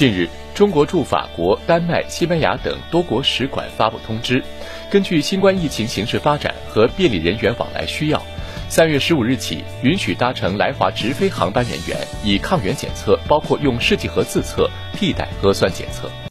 近日中国驻法国丹麦西班牙等多国使馆发布通知。根据新冠疫情形势发展和便利人员往来需要三月十五日起允许搭乘来华直飞航班人员以抗原检测包括用试剂盒自测替代核酸检测。